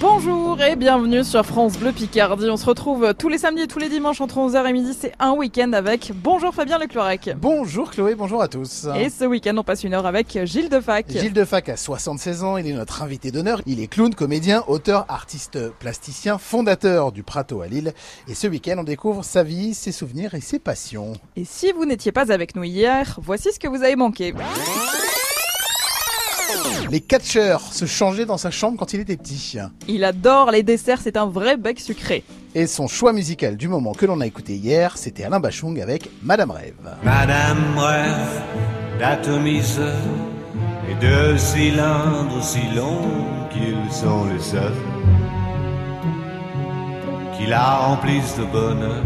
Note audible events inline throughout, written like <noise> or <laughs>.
Bonjour et bienvenue sur France Bleu Picardie. On se retrouve tous les samedis et tous les dimanches entre 11h et midi. C'est un week-end avec Bonjour Fabien Leclerc. Bonjour Chloé, bonjour à tous. Et ce week-end, on passe une heure avec Gilles Defac. Gilles Defac a 76 ans, il est notre invité d'honneur. Il est clown, comédien, auteur, artiste plasticien, fondateur du Prato à Lille. Et ce week-end, on découvre sa vie, ses souvenirs et ses passions. Et si vous n'étiez pas avec nous hier, voici ce que vous avez manqué. Les catcheurs se changeaient dans sa chambre quand il était petit. Il adore les desserts, c'est un vrai bec sucré. Et son choix musical du moment que l'on a écouté hier, c'était Alain Bachung avec Madame Rêve. Madame Rêve d'atomiseur et de cylindres si longs qu'ils sont les seuls qui la remplissent de bonheur.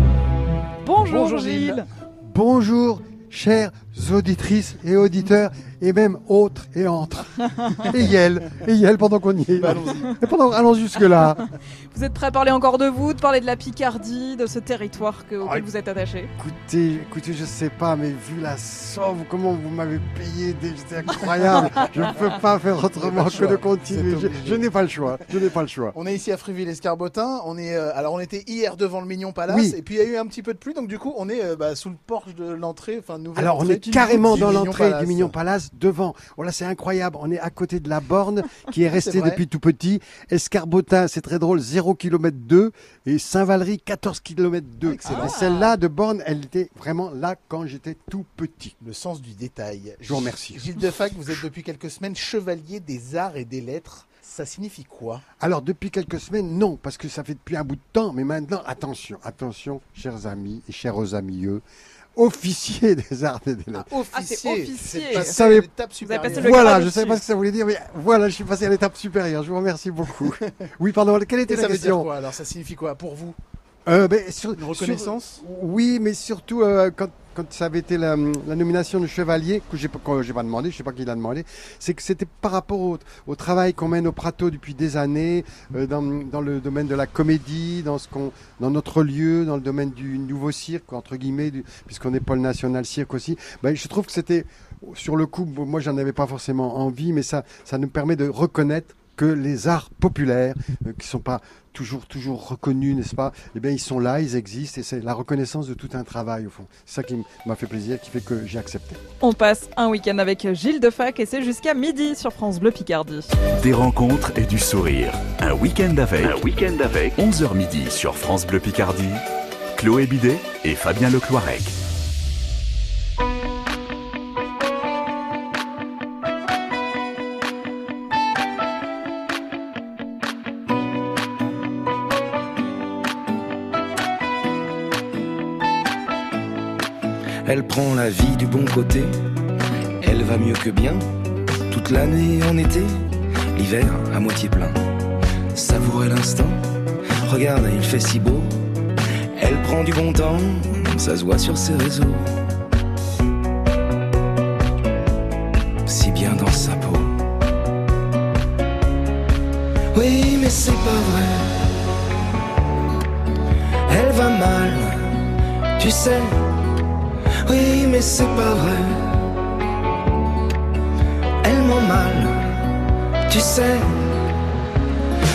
Bonjour, Bonjour, Gilles. Gilles. Bonjour, chères auditrices et auditeurs, et même autres et entre. <laughs> et Yel, et Yel pendant qu'on y est. Bah, allons-y. Et pendant, allons jusque-là. Vous êtes prêts à parler encore de vous, de parler de la Picardie, de ce territoire que- auquel Ah, vous êtes attaché? Écoutez, écoutez, je sais pas, mais vu la somme, comment vous m'avez payé, des- c'est incroyable. je ne peux pas faire autrement que de continuer. Je, n'ai pas le choix. Je n'ai pas le choix. On est ici à Fréville-Escarbotin. On est, euh, alors on était hier devant le Mignon Palace Oui. et puis il y a eu un petit peu de pluie, donc du coup on est euh, bah, sous le porche de l'entrée, enfin nouvelle Alors on entrée est carrément dans l'entrée du Mignon Palace, devant. Voilà, c'est incroyable. On est à côté de la borne <laughs> qui est restée depuis tout petit. Escarbotin, c'est très drôle, 0 km 2 et Saint-Valery 14 km 2. Excellent. Et celle-là de borne, elle était vraiment là quand j'étais tout petit. Le sens du détail. Je vous remercie. Gilles Defac, vous êtes depuis quelques semaines chevalier des arts et des lettres. Ça signifie quoi? Alors depuis quelques semaines, non, parce que ça fait depuis un bout de temps. Mais maintenant, attention, attention, chers amis et chers amis, officier des arts et des lettres. Ah, c'est officier. L'étape supérieure. passé le Voilà, je ne savais pas ce que ça voulait dire, mais voilà, je suis passé à l'étape supérieure. Je vous remercie beaucoup. <laughs> oui, pardon, quelle était Et la ça veut dire question quoi alors? Ça signifie quoi pour vous? Euh, sur- Une reconnaissance sur- Oui, mais surtout euh, quand, quand ça avait été la, la nomination de chevalier, que j'ai pas, que j'ai pas demandé, je sais pas qui l'a demandé, c'est que c'était par rapport au, au travail qu'on mène au Prato depuis des années, euh, dans, dans le domaine de la comédie, dans, ce qu'on, dans notre lieu, dans le domaine du nouveau cirque, entre guillemets, puisqu'on est pôle national cirque aussi. Ben, je trouve que c'était, sur le coup, moi j'en avais pas forcément envie, mais ça, ça nous permet de reconnaître que les arts populaires, euh, qui sont pas toujours toujours reconnus, n'est-ce pas? Eh bien, ils sont là, ils existent, et c'est la reconnaissance de tout un travail au fond. C'est ça qui m'a fait plaisir, qui fait que j'ai accepté. On passe un week-end avec Gilles Defac et c'est jusqu'à midi sur France Bleu Picardie. Des rencontres et du sourire. Un week-end avec. Un week-end avec. 11h midi sur France Bleu Picardie. Chloé Bidet et Fabien Lecloirec. Elle prend la vie du bon côté, elle va mieux que bien, toute l'année en été, l'hiver à moitié plein. Savourer l'instant, regarde, il fait si beau, elle prend du bon temps, ça se voit sur ses réseaux. Si bien dans sa peau. Oui, mais c'est pas vrai. Elle va mal, tu sais. Oui, mais c'est pas vrai. Elle ment mal, tu sais.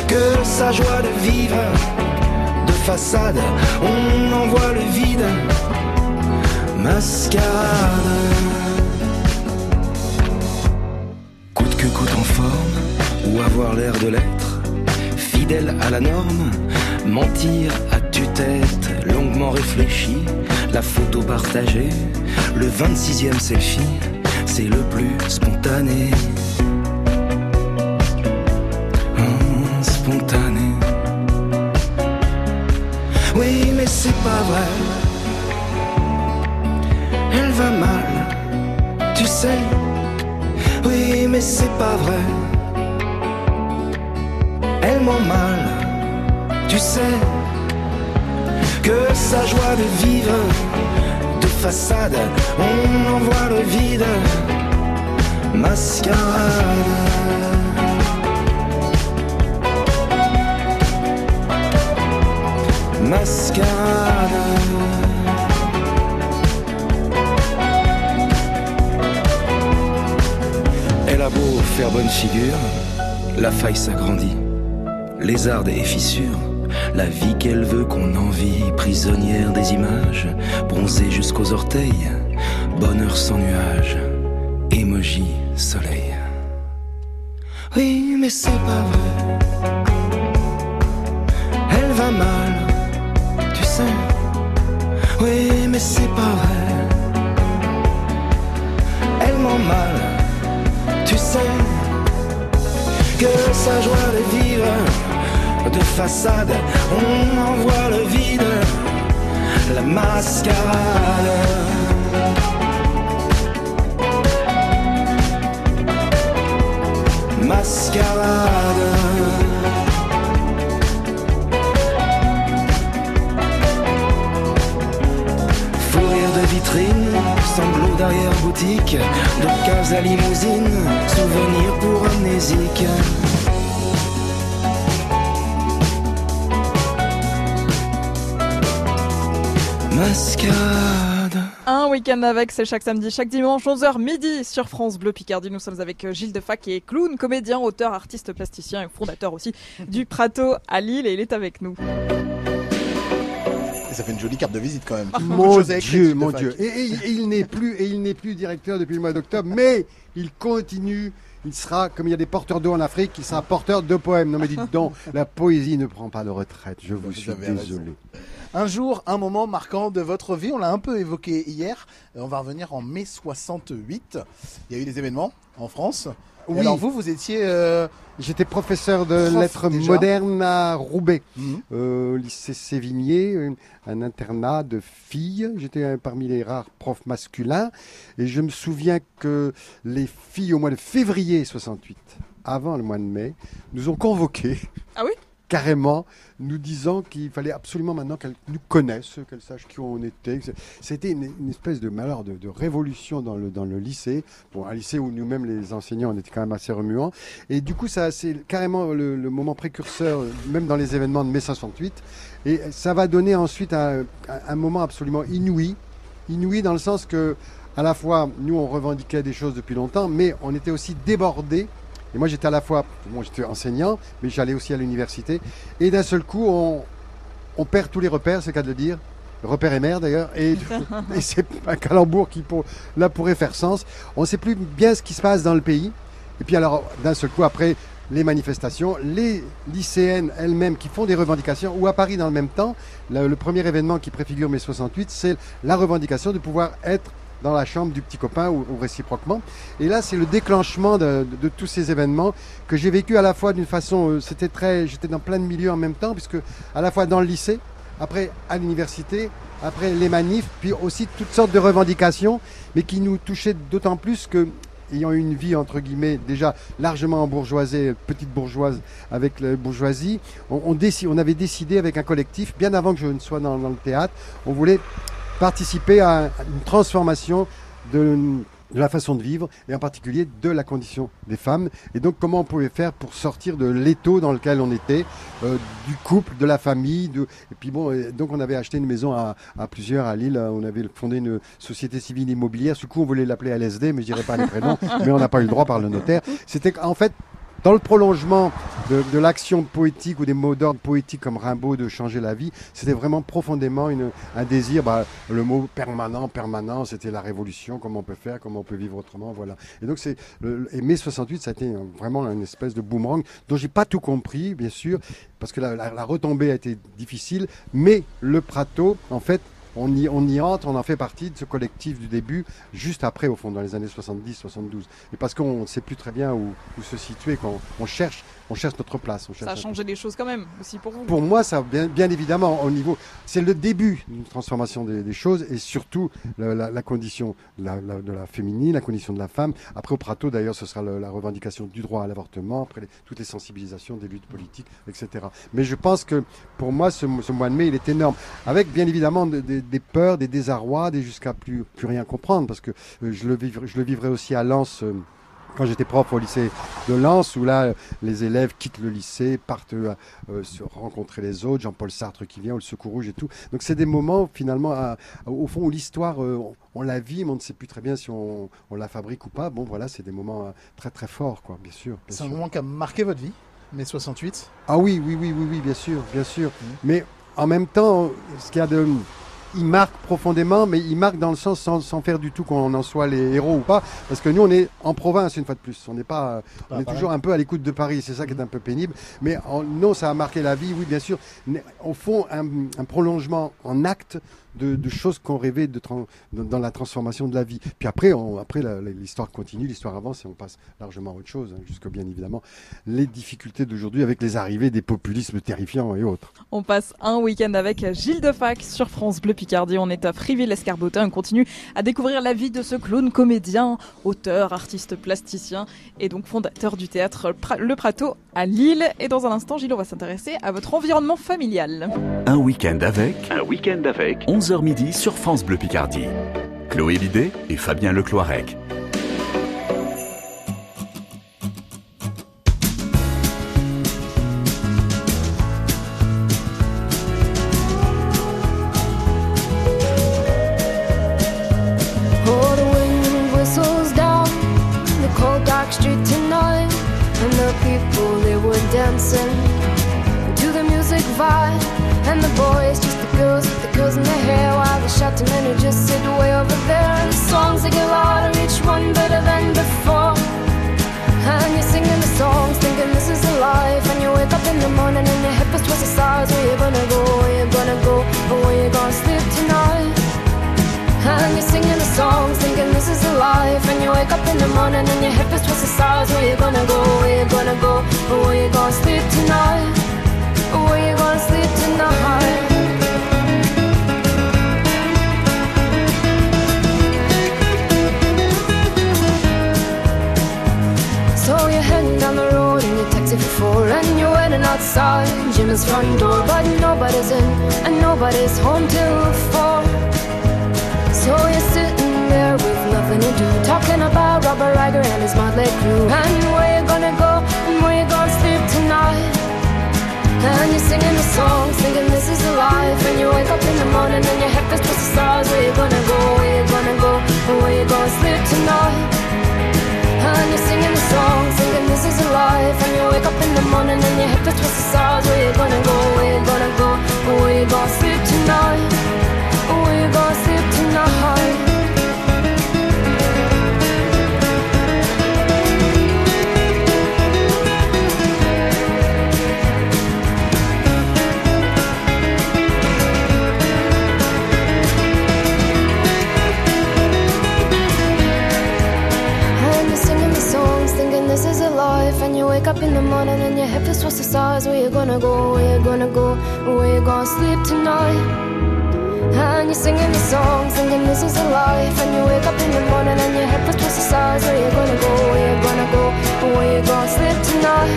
Que sa joie de vivre, de façade, on en voit le vide. Mascarade. Coûte que coûte en forme, ou avoir l'air de l'être. Fidèle à la norme, mentir à tue-tête, longuement réfléchi, la photo partagée, le 26e selfie, c'est le plus spontané. Hum, spontané. Oui, mais c'est pas vrai. Elle va mal, tu sais. Oui, mais c'est pas vrai. Vivre, de façade, on en voit le vide. Mascarade. Mascarade. Elle a beau faire bonne figure, la faille s'agrandit. lézarde et fissure, la vie qu'elle veut qu'on envie, prisonnière des images, bronzée jusqu'aux orteils, bonheur sans nuage, émoji soleil. Oui, mais c'est pas vrai. Elle va mal, tu sais. Oui, mais c'est pas vrai. Elle ment mal, tu sais. Que sa joie de vivre de façade, on en voit le vide, la mascarade. Mascarade. Fou rire de vitrine, sanglots d'arrière-boutique, de case à limousine, souvenir pour amnésique. Mascarade. Un week-end avec, c'est chaque samedi, chaque dimanche, 11h midi sur France Bleu Picardie. Nous sommes avec euh, Gilles Defac qui est clown, comédien, auteur, artiste plasticien et fondateur aussi <laughs> du Prato à Lille et il est avec nous. Et ça fait une jolie carte de visite quand même. Mon à écrire, Dieu, mon. Dieu. Et, et- et il n'est plus, et il n'est plus directeur depuis le mois d'octobre, mais il continue. Il sera, comme il y a des porteurs d'eau en Afrique, il sera porteur de poèmes. Non mais dites donc, <laughs> la poésie ne prend pas de retraite. Je vous, Vous suis raison. Un jour, un moment marquant de votre vie, on l'a un peu évoqué hier. On va revenir en mai 68. Il y a eu des événements en France. Et Oui. alors vous, vous étiez... euh, J'étais professeur de Prof lettres déjà. modernes à Roubaix, mhm. euh, au lycée Sévigné, un, un internat de filles. J'étais un parmi les rares profs masculins. Et je me souviens que les filles, au mois de février 68, avant le mois de mai, nous ont convoqués. Ah oui? Carrément, nous disant qu'il fallait absolument maintenant qu'elles nous connaissent, qu'elles sachent qui on était. C'était une, une espèce de malheur, de, révolution dans le, lycée. Bon, un lycée où nous-mêmes, les enseignants, on était quand même assez remuants. Et du coup, c'est carrément le, moment précurseur, même dans les événements de mai 68. Et ça va donner ensuite un- un moment absolument inouï. Inouï dans le sens que, à la fois, nous, on revendiquait des choses depuis longtemps, mais on était aussi débordés. Et moi, j'étais à la fois, moi, j'étais enseignant, mais j'allais aussi à l'université. Et d'un seul coup, on, on perd tous les repères, c'est le cas de le dire. Repères et mère d'ailleurs. Et, <laughs> et c'est un calembour qui, pour, là, pourrait faire sens. On ne sait plus bien ce qui se passe dans le pays. Et puis alors, d'un seul coup, après les manifestations, les lycéennes elles-mêmes qui font des revendications, ou à Paris dans le même temps, le, le premier événement qui préfigure mai 68, c'est la revendication de pouvoir être dans la chambre du petit copain ou, réciproquement. Et là, c'est le déclenchement de, tous ces événements que j'ai vécu à la fois d'une façon, euh, c'était très, j'étais dans plein de milieux en même temps, puisque à la fois dans le lycée, après à l'université, après les manifs, puis aussi toutes sortes de revendications, mais qui nous touchaient d'autant plus que ayant une vie entre guillemets déjà largement bourgeoisée, petite bourgeoise avec la bourgeoisie, on, on, avait décidé avec un collectif, bien avant que je ne sois dans le théâtre, on voulait participer à, une transformation de, de la façon de vivre et en particulier de la condition des femmes. Et donc comment on pouvait faire pour sortir de l'étau dans lequel on était, euh, du couple, de la famille. De... Et puis bon, et donc on avait acheté une maison à, à plusieurs à Lille. On avait fondé une société civile immobilière. Du coup, on voulait l'appeler LSD, mais je dirais pas les prénoms. <laughs> mais on n'a pas eu le droit par le notaire. C'était en fait dans le prolongement de, l'action poétique ou des mots d'ordre poétiques comme Rimbaud de changer la vie, c'était vraiment profondément un désir. Bah, le mot permanent, permanent, c'était la révolution, comment on peut faire, comment on peut vivre autrement, voilà. Et donc c'est et mai 68, ça a été vraiment une espèce de boomerang dont j'ai pas tout compris, bien sûr, parce que la, la- la retombée a été difficile, mais le Prato, en fait. On y, entre, on en fait partie de ce collectif du début, juste après, au fond, dans les années 70-72. Et parce qu'on ne sait plus très bien où, où se situer, quand on cherche, on cherche notre place. On cherche Ça a changé les choses quand même, aussi pour vous. pour moi, ça, bien, bien évidemment, au niveau, c'est le début d'une transformation des, des choses et surtout la, la- la condition de la, la- de la féminine, la condition de la femme. Après, au Prato, d'ailleurs, ce sera le- la revendication du droit à l'avortement, après les- toutes les sensibilisations des luttes politiques, etc. Mais je pense que pour moi, ce, ce mois de mai, il est énorme. Avec bien évidemment de- de- des peurs, des désarrois, des jusqu'à plus, plus rien comprendre, parce que euh, je, le vivrai, je le vivrai aussi à Lens. euh, quand j'étais prof au lycée de Lens, où là, les élèves quittent le lycée, partent euh, euh, se rencontrer les autres, Jean-Paul Sartre qui vient, ou le Secours Rouge et tout. Donc c'est des moments finalement, à- au fond, où l'histoire, euh, on, on la vit, mais on ne sait plus très bien si on, on la fabrique ou pas. Bon, voilà, c'est des moments euh, très très forts, quoi, bien sûr. C'est un moment qui a marqué votre vie mai 68 Ah oui, oui, oui, oui, oui, bien sûr, bien sûr. Mais en même temps, ce qu'il y a de il marque profondément, mais il marque dans le sens sans, sans faire du tout qu'on en soit les héros ou pas, parce que nous on est en province une fois de plus, on n'est pas, on est pareil. toujours un peu à l'écoute de Paris, c'est ça qui est un peu pénible. Mais en- non, ça a marqué la vie, oui bien sûr. Mais Au fond, un, un prolongement en acte de, de choses qu'on rêvait de dans, dans la transformation de la vie. Puis après, on- après l'histoire continue, l'histoire avance et on passe largement à autre chose, hein, jusque bien évidemment les difficultés d'aujourd'hui avec les arrivées des populismes terrifiants et autres. On passe un week-end avec Gilles Defac sur France Bleu Picardie. On est à Friville-Escarbotin. On continue à découvrir la vie de ce clown comédien, auteur, artiste plasticien et donc fondateur du théâtre Le Prato à Lille. Et dans un instant, Gilles, on va s'intéresser à votre environnement familial. Un week-end avec. Un week-end avec. 11h midi sur France Bleu Picardie. Chloé Bidet et Fabien Lecloirec. Go? Where you gonna go? Where you gonna sleep tonight? And you're singing the songs, thinking this is a life. And you wake up in the morning and your head feels twisted stars. Where you gonna go? Where you gonna go? Where you gonna sleep tonight?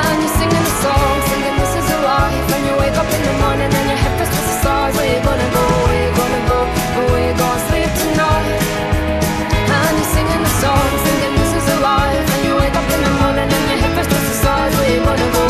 And you're singing the songs, thinking this is a life. And you wake up in the morning and your head feels twisted stars. Where you gonna go? Where you gonna go? Where you gonna sleep tonight? And you're singing the songs, thinking this is a life. And you wake up in the morning and your head feels twisted stars. Where you gonna go?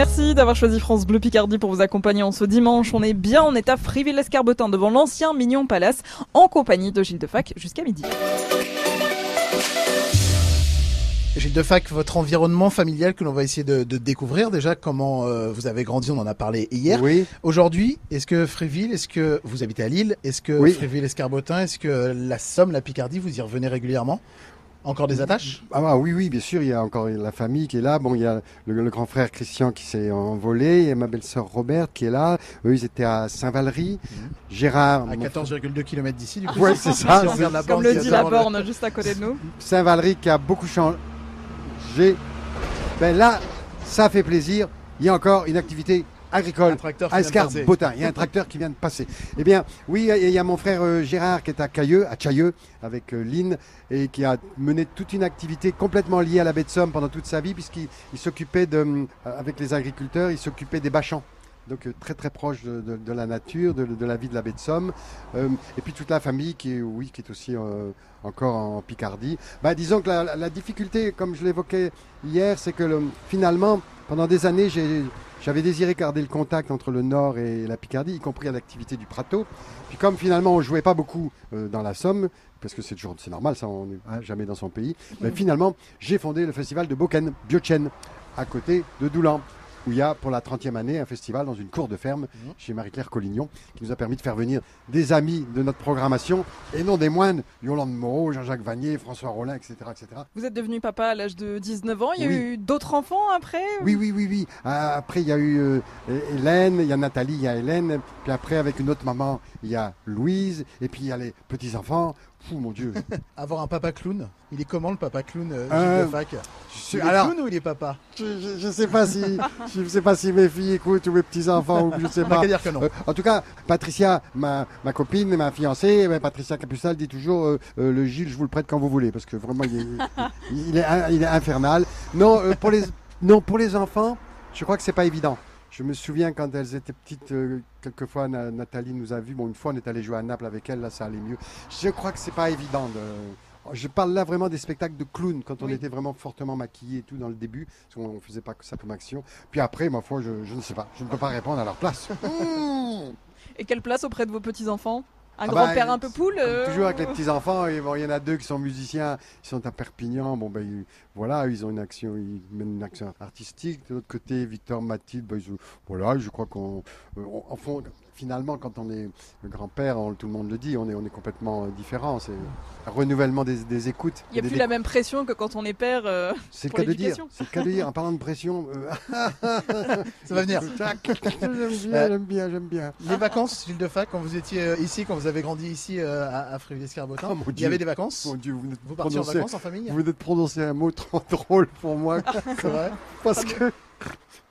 Merci d'avoir choisi France Bleu Picardie pour vous accompagner en ce dimanche. On est bien, on est à Friville-Escarbotin devant l'ancien Mignon Palace en compagnie de Gilles Defac jusqu'à midi. Gilles Defac, votre environnement familial que l'on va essayer de, de découvrir. Déjà, comment euh, vous avez grandi, on en a parlé hier. Oui, Aujourd'hui, est-ce que Fréville, est-ce que vous habitez à Lille Est-ce que Oui. Fréville-Escarbotin, est-ce que la Somme, la Picardie, vous y revenez régulièrement? Encore des attaches? Ah bah oui, oui, bien sûr, il y a encore la famille qui est là. Bon, il y a le, le grand frère Christian qui s'est envolé, il y a ma belle-sœur Roberte qui est là. Eux, ils étaient à Saint-Valery. Gérard, À mon 14,2 km d'ici, du coup. Ouais, c'est <laughs> ça. Si on regarde la Comme le dit la borne juste à côté de nous. Saint-Valery qui a beaucoup changé. Ben là, ça fait plaisir. Il y a encore une activité agricole. Un tracteur qui à de passer. Escarbotin. Il y a un tracteur qui vient de passer. Eh bien, oui, il y a- il y a mon frère euh, Gérard qui est à Cailleux, à Chailleux, avec euh, Lynn, et qui a mené toute une activité complètement liée à la baie de Somme pendant toute sa vie, puisqu'il il s'occupait de, euh, avec les agriculteurs, il s'occupait des bâchants. Donc euh, très très proche de, de- de la nature, de, de la vie de la baie de Somme. Euh, et puis toute la famille qui est, oui, qui est aussi euh, encore en Picardie. Bah, disons que la, difficulté, comme je l'évoquais hier, c'est que le- finalement, pendant des années, j'avais désiré garder le contact entre le Nord et la Picardie, y compris à l'activité du Prato. Puis comme finalement on jouait pas beaucoup euh, dans la Somme, parce que c'est toujours c'est normal, ça on n'est hein, jamais dans son pays, mais finalement j'ai fondé le festival de Boken, Biochen, à côté de Doulan où il y a pour la 30e année un festival dans une cour de ferme Mhm. chez Marie-Claire Collignon qui nous a permis de faire venir des amis de notre programmation et non des moines, Yolande Moreau, Jean-Jacques Vanier, François Rollin, etc. etc. Vous êtes devenu papa à l'âge de 19 ans. Il y a Oui. eu d'autres enfants après Oui, oui, oui, oui. Ah, Après, il y a eu euh, Hélène, il y a Nathalie, il y a Hélène. Puis après, avec une autre maman, il y a Louise. Et puis, il y a les petits-enfants. Fou, mon Dieu. <laughs> Avoir un papa clown, il est comment le papa clown euh, Euh, de Fac Je suis- Il est Alors, clown ou il est papa je, je, sais pas si, je sais pas si mes filles écoutent ou mes petits-enfants ou je sais pas. dire que non. Euh, en tout cas, Patricia, ma, ma copine, ma fiancée, Patricia Capussal dit toujours euh, le Gilles, je vous le prête quand vous voulez, parce que vraiment, il est, il est, il est infernal. Non, pour les, non, pour les enfants, je crois que c'est pas évident. Je me souviens quand elles étaient petites, euh, quelquefois Na- Nathalie nous a vus. Bon, une fois on est allé jouer à Naples avec elle, là ça allait mieux. Je crois que c'est pas évident. De... Je parle là vraiment des spectacles de clowns, quand on Oui. était vraiment fortement maquillés et tout dans le début, parce qu'on ne faisait pas que ça comme action. Puis après, ma foi, je, je ne sais pas, je ne peux pas répondre à leur place. Mmh. Et quelle place auprès de vos petits-enfants? Un Ah grand-père bah, un peu poule euh, toujours avec les petits enfants, et bon, il y en a deux qui sont musiciens, ils sont à Perpignan. Bon ben ils- voilà, ils ont une action, ils mènent une action artistique. De l'autre côté, Victor, Mathilde, ben, ils- voilà, je crois qu'on, finalement, quand on est le grand-père, on- tout le monde le dit, on est, on est complètement euh, différent. C'est un renouvellement des, des écoutes. Il n'y a des- plus la même pression que quand on est père. euh, C'est le cas de dire. C'est le cas de dire. En parlant de pression, euh, <laughs> Ça va venir. <laughs> <laughs> j'aime bien, j'aime bien, j'aime bien. Les vacances, Gilles de Fac, quand vous étiez euh, ici, quand vous avez grandi ici à, à Fréville-Escarbotin, Oh, il y avait des vacances Mon Dieu, vous venez de Vous partiez en vacances en famille vous venez de prononcer un mot trop drôle pour moi. C'est vrai Parce que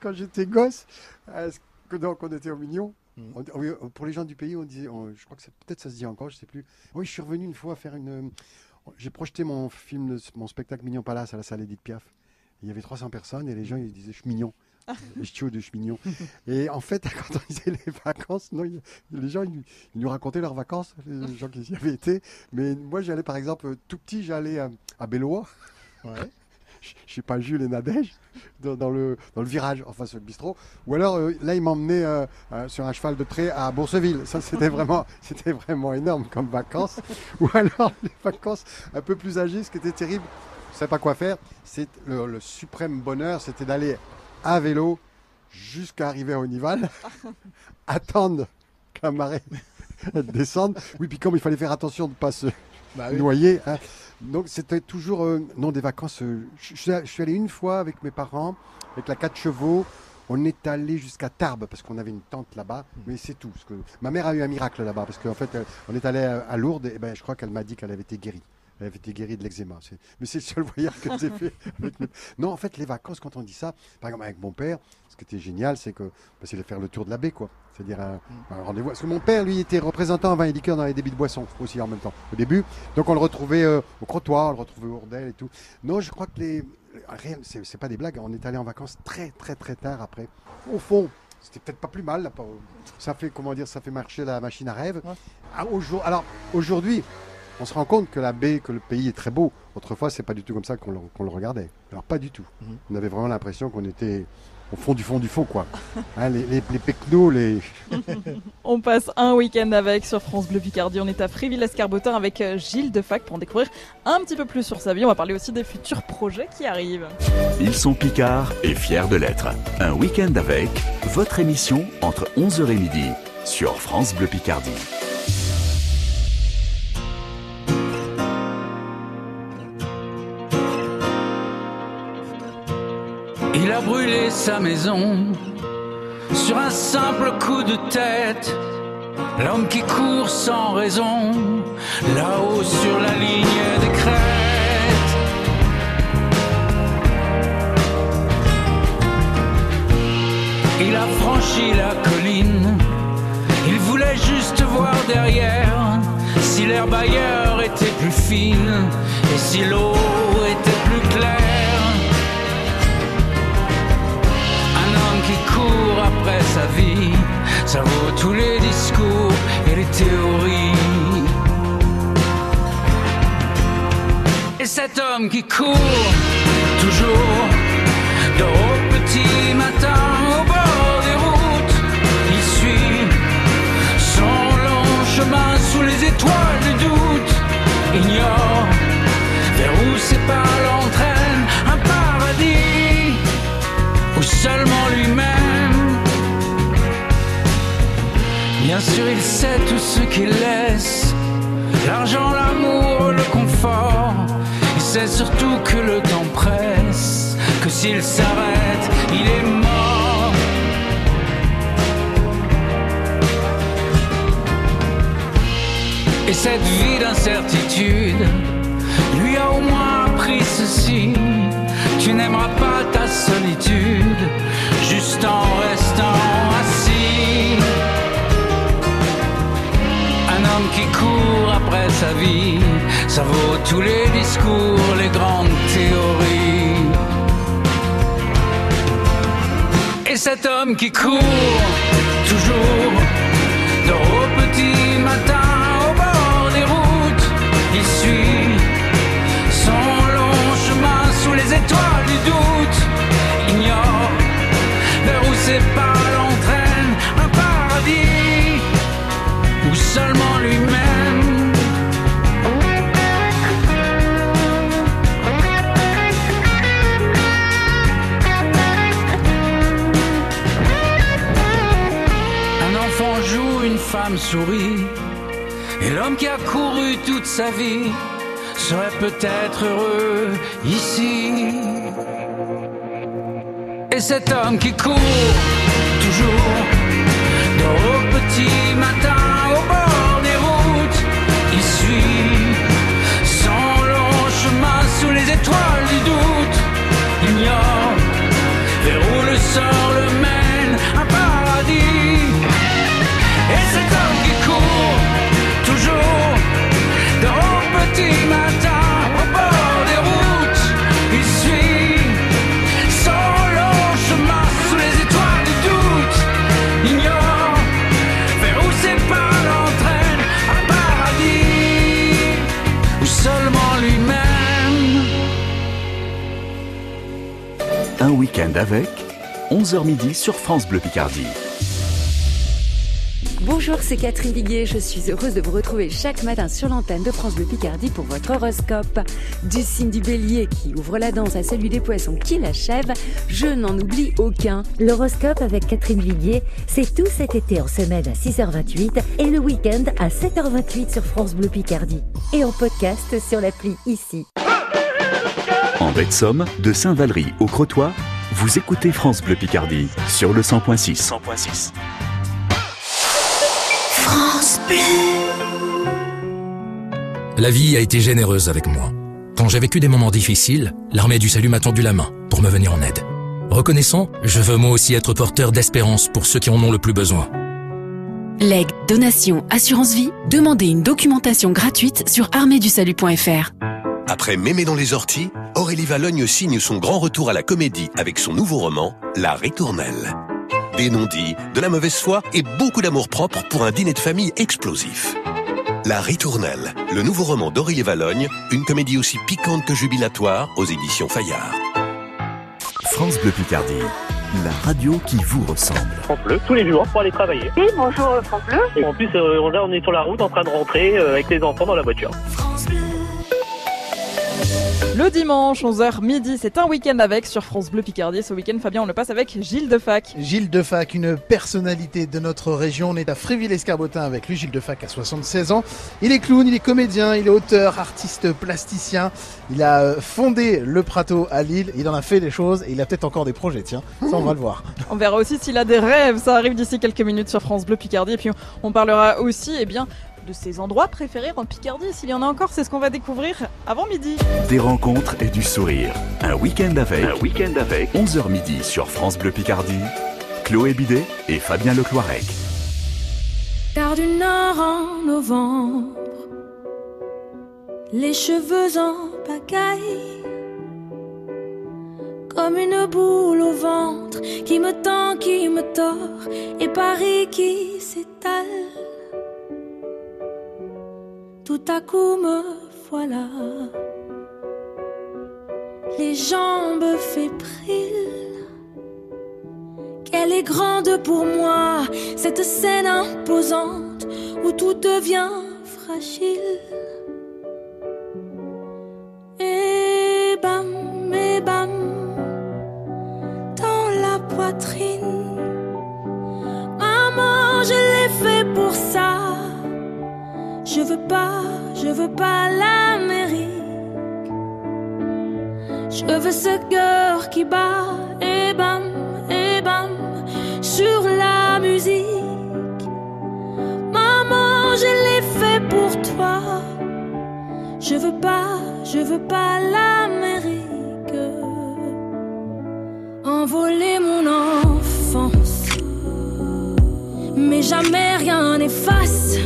quand j'étais gosse, que- donc on était au Mignon. On- oui, pour les gens du pays, on disait, on- je crois que c'est- peut-être ça se dit encore, je sais plus. Oui, je suis revenu une fois faire une. J'ai projeté mon film, mon spectacle Mignon Palace à la salle Edith Piaf. Il y avait 300 personnes et les gens ils disaient je suis mignon. <laughs> Je suis de je suis mignon. Et en fait, <laughs> quand on disait les vacances, non, il- les gens ils, ils nous racontaient leurs vacances, les <laughs> gens qui y avaient été. Mais moi, j'allais par exemple, tout petit, j'allais à, à Bellois Ouais. Je sais pas, Jules et Nadège, <laughs> dans, dans le, dans le virage, enfin sur le bistrot. Ou alors, euh, là, il m'emmenait euh, euh, sur un cheval de trait à Bourseville. Ça, c'était vraiment, <laughs> c'était vraiment énorme comme vacances. Ou alors, les vacances un peu plus âgées, ce qui était terrible, je ne savais pas quoi faire. C'est le, le suprême bonheur, c'était d'aller à vélo jusqu'à arriver à Onival, <laughs> attendre la marée descende. Oui, puis comme il fallait faire attention de ne pas se, Bah oui. noyé. hein. Donc c'était toujours euh, non des vacances. euh, je, je suis- allé une fois avec mes parents, avec la 4 chevaux. On est allé jusqu'à Tarbes parce qu'on avait une tente là-bas, mais c'est tout. Parce que ma mère a eu un miracle là-bas parce qu'en fait, euh, on est allé à, à Lourdes et ben, je crois qu'elle m'a dit qu'elle avait été guérie. Elle avait été guérie de l'eczéma. Mais c'est le seul voyage que j'ai fait. <laughs> avec mes- Non, en fait, les vacances, quand on dit ça, par exemple avec mon père, qui était génial, c'est que bah, c'est de faire le tour de la baie, quoi. C'est-à-dire un, un rendez-vous. Parce que mon père, lui, était représentant en vin et liqueur dans les débits de boissons aussi en même temps, au début. Donc on le retrouvait euh, au crottoir, on le retrouvait au Ourdel et tout. Non, je crois que les. rien- C'est c'est pas des blagues, on est allé en vacances très, très, très tard après. Au fond, c'était peut-être pas plus mal. Là, pas- ça fait, comment dire, ça fait marcher la machine à rêve. Ouais. Ah, au jour- alors, aujourd'hui, on se rend compte que la baie, que le pays est très beau. Autrefois, c'est pas du tout comme ça qu'on le, qu'on le regardait. Alors, pas du tout. Mhm. On avait vraiment l'impression qu'on était au fond du fond du fond, quoi. <laughs> Hein, les, les, les pecnos, les. <laughs> On passe un week-end avec sur France Bleu Picardie. On est à Fréville-Escarbotin avec euh, Gilles Defac pour en découvrir un petit peu plus sur sa vie. On va parler aussi des futurs projets qui arrivent. Ils sont picards et fiers de l'être. Un week-end avec votre émission entre 11h et midi sur France Bleu Picardie. Il a brûlé sa maison sur un simple coup de tête. L'homme qui court sans raison, là-haut sur la ligne des crêtes. Il a franchi la colline, il voulait juste voir derrière si l'herbe ailleurs était plus fine et si l'eau était plus claire. Qui court après sa vie, ça vaut tous les discours et les théories. Et cet homme qui court toujours de au petit matin au bord des routes, il suit son long chemin sous les étoiles du doute, ignore vers où ses pas Bien sûr, il sait tout ce qu'il laisse l'argent, l'amour, le confort. Il sait surtout que le temps presse, que s'il s'arrête, il est mort. Et cette vie d'incertitude lui a au moins appris ceci. Tu n'aimeras pas ta solitude, juste en restant assis. Qui court après sa vie, ça vaut tous les discours, les grandes théories. Et cet homme qui court toujours de au petit matin au bord des routes, il suit son long chemin sous les étoiles du doute, ignore vers où ses pas l'entraînent, un paradis ou seulement sourit, et l'homme qui a couru toute sa vie serait peut-être heureux ici. Et cet homme qui court toujours de au petit matin au bord des routes, il suit son long chemin sous les étoiles du doute, ignore vers où le sort Un week-end avec 11h midi sur France Bleu Picardie. Bonjour, c'est Catherine Viguier. Je suis heureuse de vous retrouver chaque matin sur l'antenne de France Bleu Picardie pour votre horoscope. Du signe du bélier qui ouvre la danse à celui des poissons qui l'achève, je n'en oublie aucun. L'horoscope avec Catherine Viguier, c'est tout cet été en semaine à 6h28 et le week-end à 7h28 sur France Bleu Picardie. Et en podcast sur l'appli ici. En baie de Somme, de Saint-Valery au Crotoy, vous écoutez France Bleu Picardie sur le 100.6. 100.6. France Bleu. La vie a été généreuse avec moi. Quand j'ai vécu des moments difficiles, l'armée du salut m'a tendu la main pour me venir en aide. Reconnaissant, je veux moi aussi être porteur d'espérance pour ceux qui en ont le plus besoin. Legs, donations, assurance vie, demandez une documentation gratuite sur arméedusalut.fr. Après Mémé dans les orties, Aurélie Valogne signe son grand retour à la comédie avec son nouveau roman, La Ritournelle. Des non-dits, de la mauvaise foi et beaucoup d'amour propre pour un dîner de famille explosif. La Ritournelle, le nouveau roman d'Aurélie Valogne, une comédie aussi piquante que jubilatoire aux éditions Fayard. France Bleu Picardie, la radio qui vous ressemble. France Bleu, tous les jours pour aller travailler. Oui, bonjour euh, France Bleu. Et en plus, euh, là, on est sur la route en train de rentrer euh, avec les enfants dans la voiture. Le dimanche, 11h midi, c'est un week-end avec sur France Bleu Picardie. Ce week-end, Fabien, on le passe avec Gilles Defac. Gilles Defac, une personnalité de notre région. On est à Fréville-Escarbotin avec lui. Gilles Defac a 76 ans. Il est clown, il est comédien, il est auteur, artiste plasticien. Il a euh, fondé le Prato à Lille. Il en a fait des choses et il a peut-être encore des projets. Tiens, ça, on va le voir. On verra aussi s'il a des rêves. Ça arrive d'ici quelques minutes sur France Bleu Picardie. Et puis, on parlera aussi, eh bien, de ses endroits préférés en Picardie. S'il y en a encore, c'est ce qu'on va découvrir avant midi. Des rencontres et du sourire. Un week-end avec. Un week-end avec. 11h midi sur France Bleu Picardie. Chloé Bidet et Fabien Lecloirec. Car du nord en novembre, les cheveux en pagaille, comme comme une boule au ventre qui me tend, qui me tord, et Paris qui s'étale. Tout à coup me voilà, les jambes fébriles. Qu'elle est grande pour moi, cette scène imposante où tout devient fragile. Je veux pas, je veux pas l'Amérique. Je veux ce cœur qui bat, et bam, et bam, sur la musique. Maman, je l'ai fait pour toi. Je veux pas, je veux pas l'Amérique. Envoler mon enfance, mais jamais rien n'efface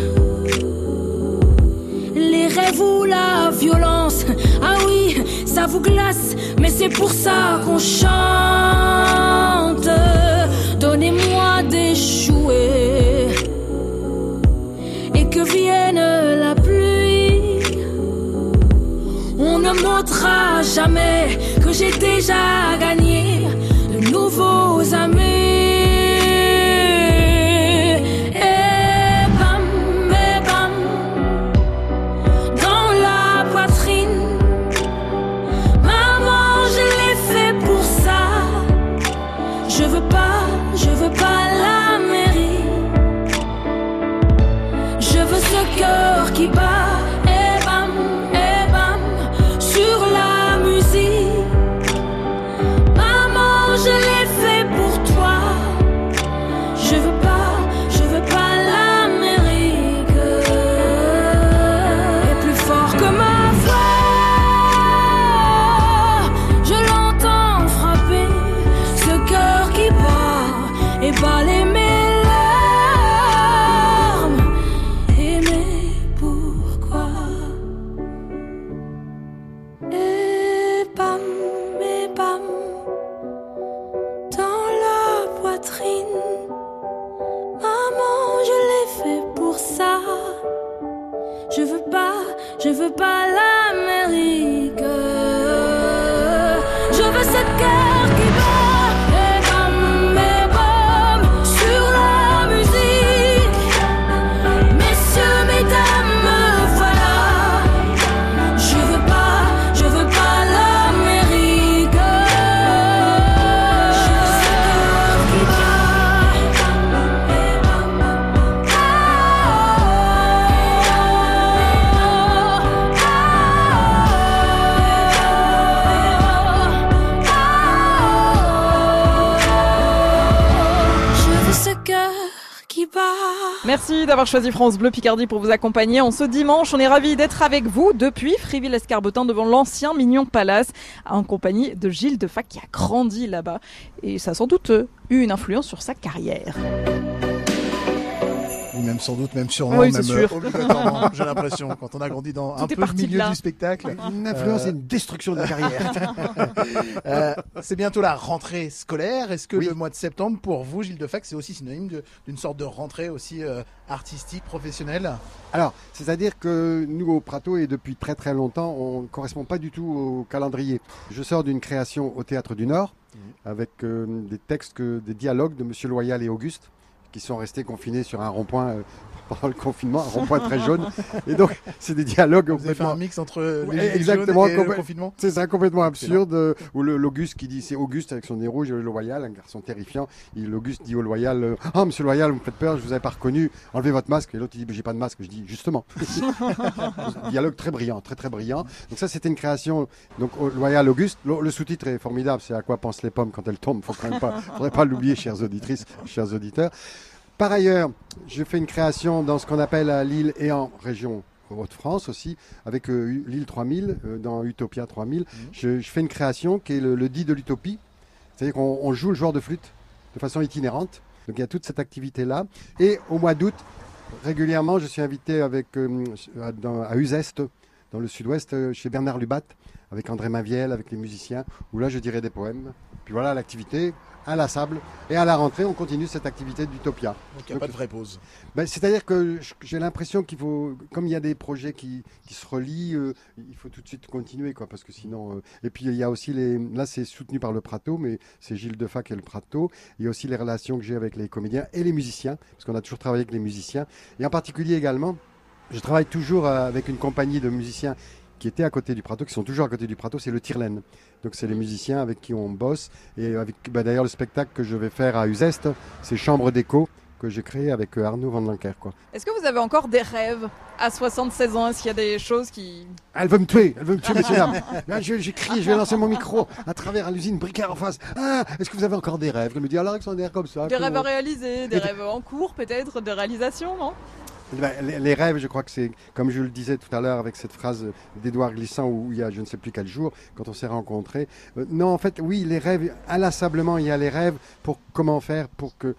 ou la violence? Ah oui, ça vous glace, mais c'est pour ça qu'on chante. Donnez-moi des jouets et que vienne la pluie. On ne montrera jamais que j'ai déjà gagné Merci d'avoir choisi France Bleu Picardie pour vous accompagner. En ce dimanche, on est ravis d'être avec vous depuis Fréville-Escarbotin devant l'ancien Mignon Palace en compagnie de Gilles Defac qui a grandi là-bas. Et ça a sans doute euh, eu une influence sur sa carrière. Ou même sans doute, même sûrement, Oui, même c'est sûr. euh, obligatoirement, j'ai l'impression, quand on a grandi dans Tout un peu le milieu du spectacle. Une influence Euh, et une destruction de la carrière. <laughs> Euh, c'est bientôt la rentrée scolaire. Est-ce que Oui. le mois de septembre, pour vous, Gilles Defac, c'est aussi synonyme d'une sorte de rentrée aussi euh, artistique, professionnelle? Alors, c'est-à-dire que nous, au Prato, et depuis très très longtemps, on ne correspond pas du tout au calendrier. Je sors d'une création au Théâtre du Nord, avec euh, des textes, que, des dialogues de Monsieur Loyal et Auguste, qui sont restés confinés sur un rond-point euh, pendant le confinement, un rond-point très jaune. Et donc, c'est des dialogues Vous avez fait complètement... un mix entre les Ouais, exactement, et le confinement C'est ça, complètement absurde. euh, Où l'Auguste qui dit, c'est Auguste avec son nez rouge, le Loyal, un garçon terrifiant. L'Auguste dit au Loyal, euh, ah monsieur Loyal, vous me faites peur, je vous avais pas reconnu, enlevez votre masque. Et l'autre il dit, j'ai pas de masque. Je dis, justement. <laughs> Dialogue très brillant, très très brillant. Donc ça, c'était une création. Donc au- Loyal Auguste, le, le sous-titre est formidable. C'est à quoi pensent les pommes quand elles tombent? Faut quand même pas, faudrait pas l'oublier, chères auditrices, chers auditeurs. Par ailleurs, je fais une création dans ce qu'on appelle à Lille et en région Hauts-de-France aussi, avec euh, Lille 3000, euh, dans Utopia 3000. Je, je fais une création qui est le, le dit de l'utopie. C'est-à-dire qu'on on joue le joueur de flûte de façon itinérante. Donc il y a toute cette activité-là. Et au mois d'août, régulièrement, je suis invité avec, euh, à, dans- à Uzeste, dans le sud-ouest, euh, chez Bernard Lubat, avec André Maviel, avec les musiciens, où là je dirais des poèmes. Puis voilà l'activité inlassable. Et à la rentrée, on continue cette activité d'Utopia. Donc il n'y a pas de vraie pause. Ben, C'est-à-dire que j'ai l'impression qu'il faut, comme il y a des projets qui, qui se relient, euh, il faut tout de suite continuer, quoi, parce que sinon. euh, et puis il y a aussi les, là c'est soutenu par le Prato, mais c'est Gilles Defac et le Prato. Il y a aussi les relations que j'ai avec les comédiens et les musiciens, parce qu'on a toujours travaillé avec les musiciens, et en particulier également, je travaille toujours euh, avec une compagnie de musiciens qui étaient à côté du Prato, qui sont toujours à côté du Prato, c'est le Tirlen. Donc c'est les musiciens avec qui on bosse. Et avec bah, d'ailleurs le spectacle que je vais faire à Uzeste, c'est Chambre d'écho que j'ai créé avec euh, Arnaud Van Lanker. Est-ce que vous avez encore des rêves à 76 ans? Est-ce qu'il y a des choses qui... Elle veut me tuer, elle veut me tuer, dames. Là, je- J'ai crié, je vais lancer mon micro à travers l'usine Bricard en face. Ah, est-ce que vous avez encore des rêves? Elle me dit, alors, Alexandre, comme ça. Des comment- rêves à réaliser, des Et- rêves en cours peut-être, de réalisation, non? Les, les rêves, je crois que c'est, comme je le disais tout à l'heure avec cette phrase d'Édouard Glissant où il y a je ne sais plus quel jour, quand on s'est rencontrés. Euh, non, en fait, oui, les rêves, inlassablement, il y a les rêves pour comment faire pour que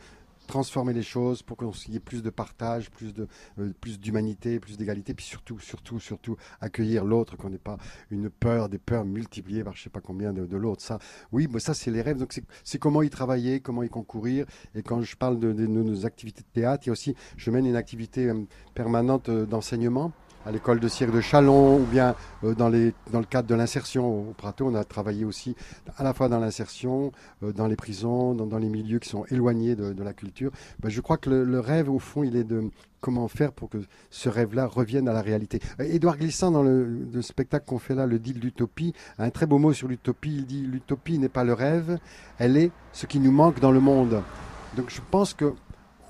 transformer les choses, pour qu'il y ait plus de partage, plus de euh, plus d'humanité, plus d'égalité, puis surtout, surtout, surtout accueillir l'autre, qu'on n'ait pas une peur, des peurs multipliées par je sais pas combien de, l'autre. Ça, oui, mais ça c'est les rêves. Donc c'est- comment y travailler, comment y concourir. Et quand je parle de, nos activités de théâtre, il y a aussi, je mène une activité euh, permanente euh, d'enseignement à l'école de cirque de Chalon ou bien euh, dans, le cadre de l'insertion au Prato. On a travaillé aussi à la fois dans l'insertion, euh, dans les prisons, dans, les milieux qui sont éloignés de, la culture. Ben, je crois que le, rêve, au fond, il est de comment faire pour que ce rêve-là revienne à la réalité. Euh, Édouard Glissant, dans le, le spectacle qu'on fait là, le deal d'utopie, a un très beau mot sur l'utopie. Il dit l'utopie n'est pas le rêve, elle est ce qui nous manque dans le monde. Donc je pense que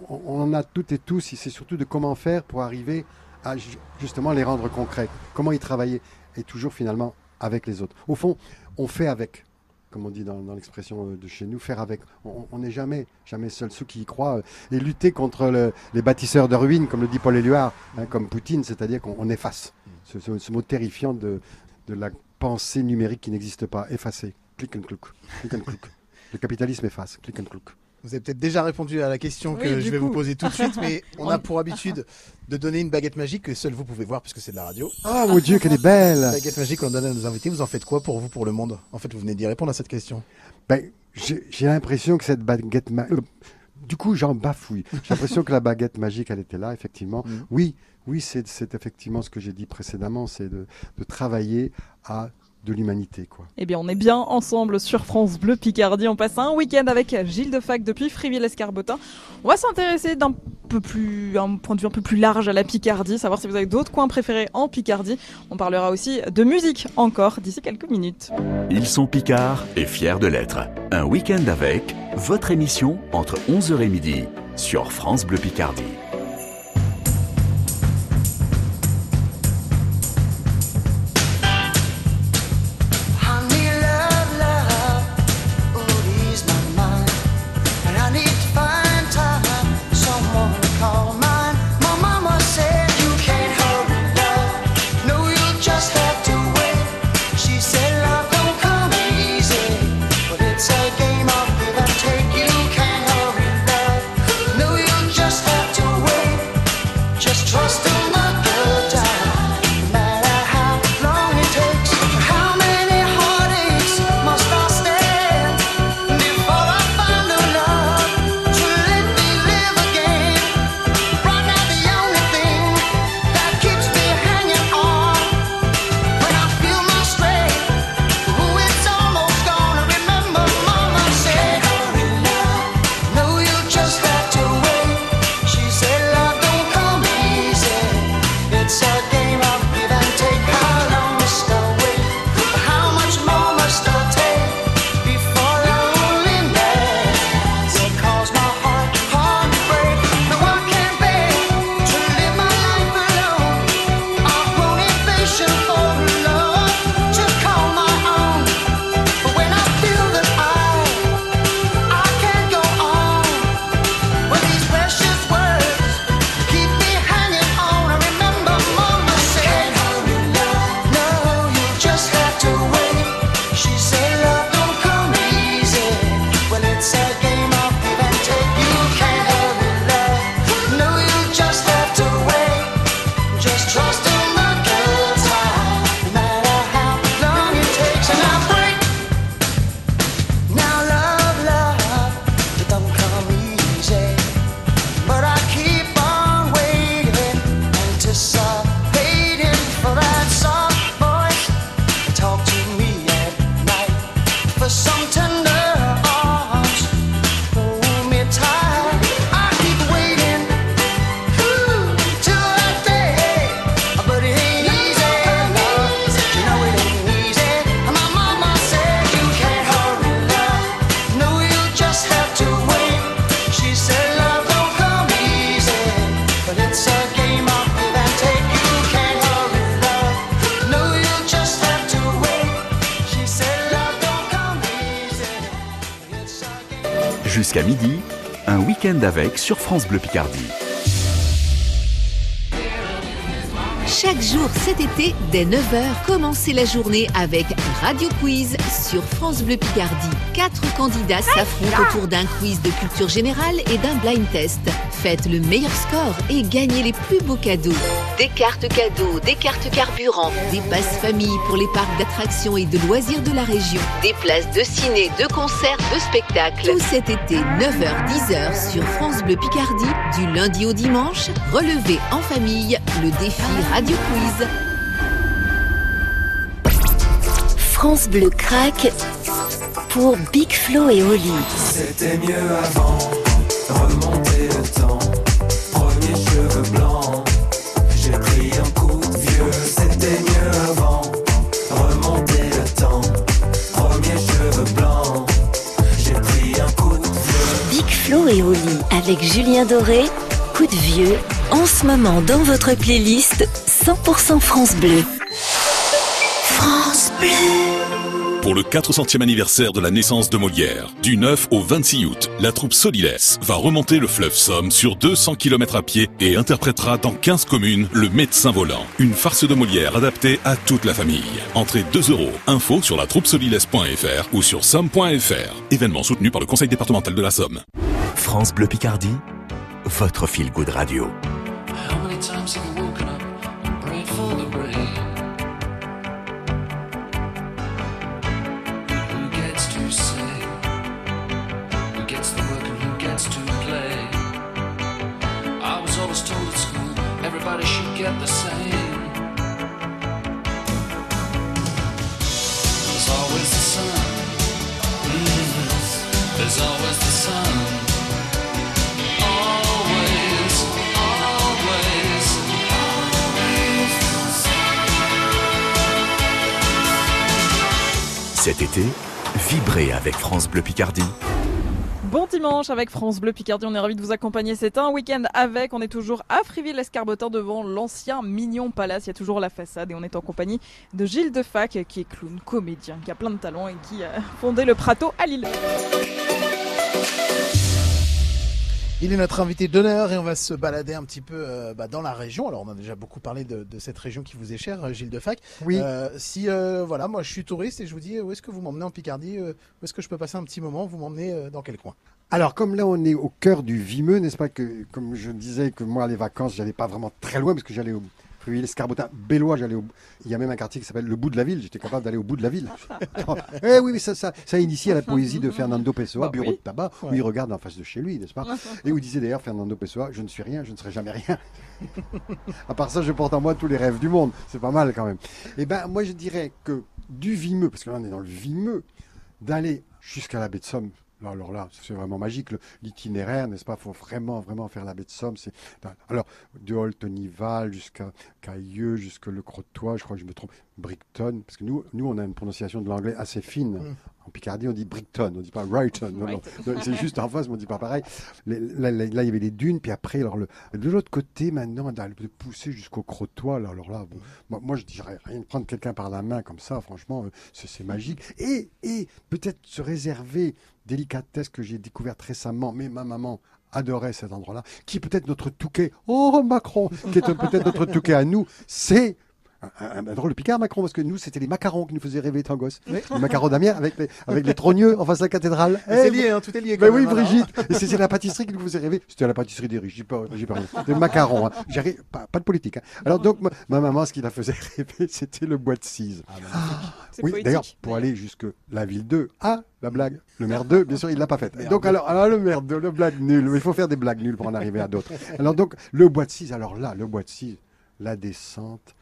on en a toutes et tous, et c'est surtout de comment faire pour arriver à ju- justement les rendre concrets. Comment y travailler et toujours finalement avec les autres. Au fond, on fait avec, comme on dit dans, l'expression euh, de chez nous, faire avec. On n'est jamais, jamais seul. Ceux qui y croient euh, et lutter contre le- les bâtisseurs de ruines, comme le dit Paul Éluard, hein, comme Poutine, c'est-à-dire qu'on on efface. Ce, mot terrifiant de, la pensée numérique qui n'existe pas. Effacer. Click and click. Le capitalisme efface. Click and. Vous avez peut-être déjà répondu à la question que Oui, je vais coup. vous poser tout de suite, mais <laughs> on a pour habitude de donner une baguette magique que seul vous pouvez voir puisque c'est de la radio. Ah mon Dieu, qu'elle est belle Baguette magique qu'on donne à nos invités. Vous en faites quoi pour vous, pour le monde? En fait, vous venez d'y répondre à cette question. Ben, j'ai l'impression que cette baguette ma- euh, du coup, j'en bafouille. J'ai l'impression que la baguette magique, elle était là, effectivement. Oui, oui, c'est c'est effectivement ce que j'ai dit précédemment, c'est de, de travailler à de l'humanité, quoi. Eh bien, on est bien ensemble sur France Bleu Picardie. On passe un week-end avec Gilles Defac depuis Fréville-Escarbotin. On va s'intéresser d'un peu plus, un point de vue un peu plus large à la Picardie, savoir si vous avez d'autres coins préférés en Picardie. On parlera aussi de musique encore d'ici quelques minutes. Ils sont Picards et fiers de l'être. Un week-end avec votre émission entre 11h et midi sur France Bleu Picardie. Avec sur France Bleu Picardie. Chaque jour cet été, dès 9h, commencez la journée avec Radio Quiz sur France Bleu Picardie. Quatre candidats s'affrontent autour d'un quiz de culture générale et d'un blind test. Faites le meilleur score et gagnez les plus beaux cadeaux. Des cartes cadeaux, des cartes carburant, des passes famille pour les parcs d'attractions et de loisirs de la région, des places de ciné, de concerts, de spectacles. Tout cet été, 9h-10h sur France Bleu Picardie, du lundi au dimanche, relevez en famille le défi Radio Quiz. France Bleu craque pour Big Flo et Oli. C'était mieux avant, remonter le temps. Premier cheveux blancs, j'ai pris un coup de vieux. C'était mieux avant, remonter le temps. Premier cheveux blancs, j'ai pris un coup de vieux. Big Flo et Oli avec Julien Doré, coup de vieux, en ce moment dans votre playlist 100% France Bleu. France Bleu. Pour le 400e anniversaire de la naissance de Molière, du 9 au 26 août, la troupe Soliles va remonter le fleuve Somme sur 200 km à pied et interprétera dans 15 communes Le Médecin Volant, une farce de Molière adaptée à toute la famille. Entrée 2 euros. Info sur la troupesoliles.fr ou sur somme.fr. Événement soutenu par le Conseil départemental de la Somme. France Bleu Picardie, votre feel good radio. How many times Cet été, vibrez avec France Bleu Picardie. Bon dimanche avec France Bleu Picardie, on est ravis de vous accompagner. C'est un week-end avec, on est toujours à Friville-Escarbotin devant l'ancien Mignon Palace. Il y a toujours la façade et on est en compagnie de Gilles Defac qui est clown, comédien, qui a plein de talents et qui a fondé le Prato à Lille. Il est notre invité d'honneur et on va se balader un petit peu euh, bah, dans la région. Alors on a déjà beaucoup parlé de, de cette région qui vous est chère, euh, Gilles Defac. Oui. Euh, si euh, voilà, moi je suis touriste et je vous dis où est-ce que vous m'emmenez en Picardie Où est-ce que je peux passer un petit moment Vous m'emmenez dans quel coin? Alors, comme là, on est au cœur du Vimeux, n'est-ce pas que, Comme je disais que moi, les vacances, j'allais pas vraiment très loin parce que j'allais au Friville-Escarbotin, Bellois, j'allais au... Il y a même un quartier qui s'appelle le bout de la ville. J'étais capable d'aller au bout de la ville. <laughs> eh oui, ça, ça, ça initie à la poésie de Fernando Pessoa, Bah Bureau oui. de tabac, où il regarde en face de chez lui, n'est-ce pas <laughs> Et où il disait d'ailleurs Fernando Pessoa, je ne suis rien, je ne serai jamais rien. <laughs> à part ça, je porte en moi tous les rêves du monde. C'est pas mal quand même. Eh ben, moi, je dirais que du Vimeux, parce que là, on est dans le Vimeux, d'aller jusqu'à la baie de Somme. Alors là, c'est vraiment magique. L'itinéraire, n'est-ce pas? Il faut vraiment, vraiment faire la baie de Somme. C'est... Alors, de Holtenival jusqu'à Cailleux, jusqu'à Le Crotoy, je crois que je me trompe, Brighton, parce que nous, nous on a une prononciation de l'anglais assez fine. Mm. En Picardie, on dit Brighton, on ne dit pas Brighton. Non, non. Non, c'est juste en face, mais on ne dit pas pareil. Là, là, là, il y avait les dunes, puis après, alors le, de l'autre côté, maintenant, de pousser jusqu'au Crotoy, là, alors là, bon, moi, moi, je dirais rien de prendre quelqu'un par la main comme ça, franchement, euh, c'est c'est magique. Et, et peut-être se réserver délicatesse que j'ai découverte récemment, mais ma maman adorait cet endroit-là, qui peut-être notre touquet, oh Macron, qui est peut-être notre touquet à nous, c'est un, un- un drôle de Picard, Macron, parce que nous, c'était les macarons qui nous faisaient rêver étant gosse. Les macarons d'Amiens avec les, avec les trogneux en face de la cathédrale. C'est Eh, lié, hein, tout est lié Ben quand oui. Brigitte. Et c'est c'est la pâtisserie qui nous faisait rêver. C'était à la pâtisserie des riches, j'ai pas, j'ai pas rien. Des macarons. Hein. J'arrive- Pas, pas de politique. hein. Alors donc, ma, ma maman, ce qui la faisait <laughs> rêver, c'était le bois de cise. C'est oui, poétique. d'ailleurs, pour aller jusque la ville 2. Ah, la blague. Le maire 2, bien sûr, il l'a pas faite. Donc alors, alors, le maire 2, le blague nul. Il faut faire des blagues nulles pour en arriver à d'autres. Alors donc, le bois de cise, alors là, le bois de cise, la descente,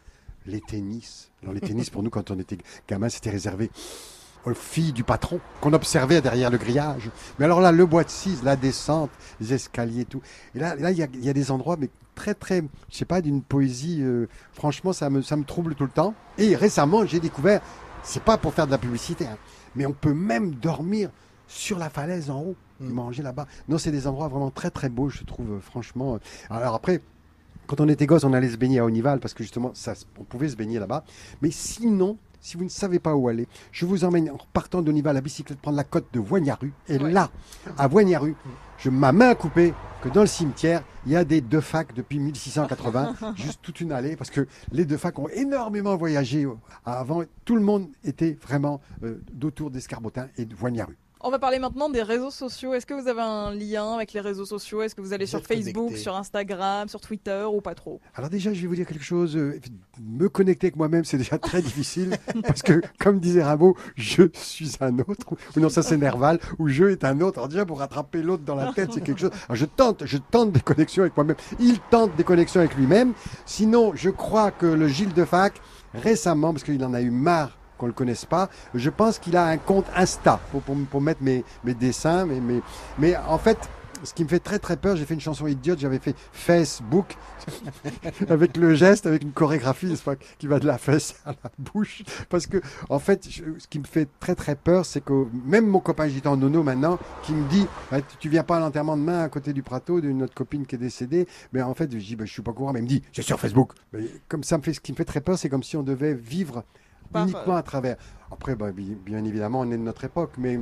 les tennis. Alors les tennis, pour nous, quand on était gamin, c'était réservé aux filles du patron qu'on observait derrière le grillage. Mais alors là, le bois de cise, la descente, les escaliers et tout. Et là, là, il y a, y a des endroits, mais très, très, je sais pas, d'une poésie. euh, franchement, ça me, ça me trouble tout le temps. Et récemment, j'ai découvert, c'est pas pour faire de la publicité, hein, mais on peut même dormir sur la falaise en haut, et manger là-bas. Non, c'est des endroits vraiment très, très beaux, je trouve, euh, franchement. Alors après, quand on était gosse, on allait se baigner à Onival parce que justement, ça, on pouvait se baigner là-bas. Mais sinon, si vous ne savez pas où aller, je vous emmène en partant de Niva à bicyclette prendre la côte de Voignaru. Et là, à Voignaru, je ma main à couper que dans le cimetière, il y a des deux facs depuis 1680, <laughs> juste toute une allée, parce que les deux facs ont énormément voyagé euh, avant. Tout le monde était vraiment euh, d'autour d'Escarbotin et de Voignaru. On va parler maintenant des réseaux sociaux. Est-ce que vous avez un lien avec les réseaux sociaux? Est-ce que vous allez sur Facebook, connecté. sur Instagram, sur Twitter ou pas trop? Alors déjà, je vais vous dire quelque chose. euh, me connecter avec moi-même, c'est déjà très <laughs> difficile parce que, comme disait Rimbaud, je suis un autre. Ou non, ça c'est Nerval. Ou je est un autre. Alors déjà, pour rattraper l'autre dans la tête, c'est quelque chose. Alors je tente, je tente des connexions avec moi-même. Il tente des connexions avec lui-même. Sinon, je crois que le Gilles de Fac, récemment, parce qu'il en a eu marre qu'on le connaisse pas, je pense qu'il a un compte Insta pour, pour, mettre mes, mes dessins. Mais, mais, mais en fait, ce qui me fait très très peur, j'ai fait une chanson idiote, j'avais fait Facebook <laughs> avec le geste, avec une chorégraphie, n'est-ce pas, qui va de la fesse à la bouche. Parce que, en fait, ce qui me fait très très peur, c'est que même mon copain gitan Nono maintenant, qui me dit, Ah, tu- viens pas à l'enterrement demain à côté du prato d'une autre copine qui est décédée, mais en fait, je dis, bah, je suis pas courant, mais il me dit, c'est sur Facebook. Comme ça me fait, ce qui me fait très peur, c'est comme si on devait vivre Par- uniquement à travers. Après, bah, bi- bien évidemment, on est de notre époque, mais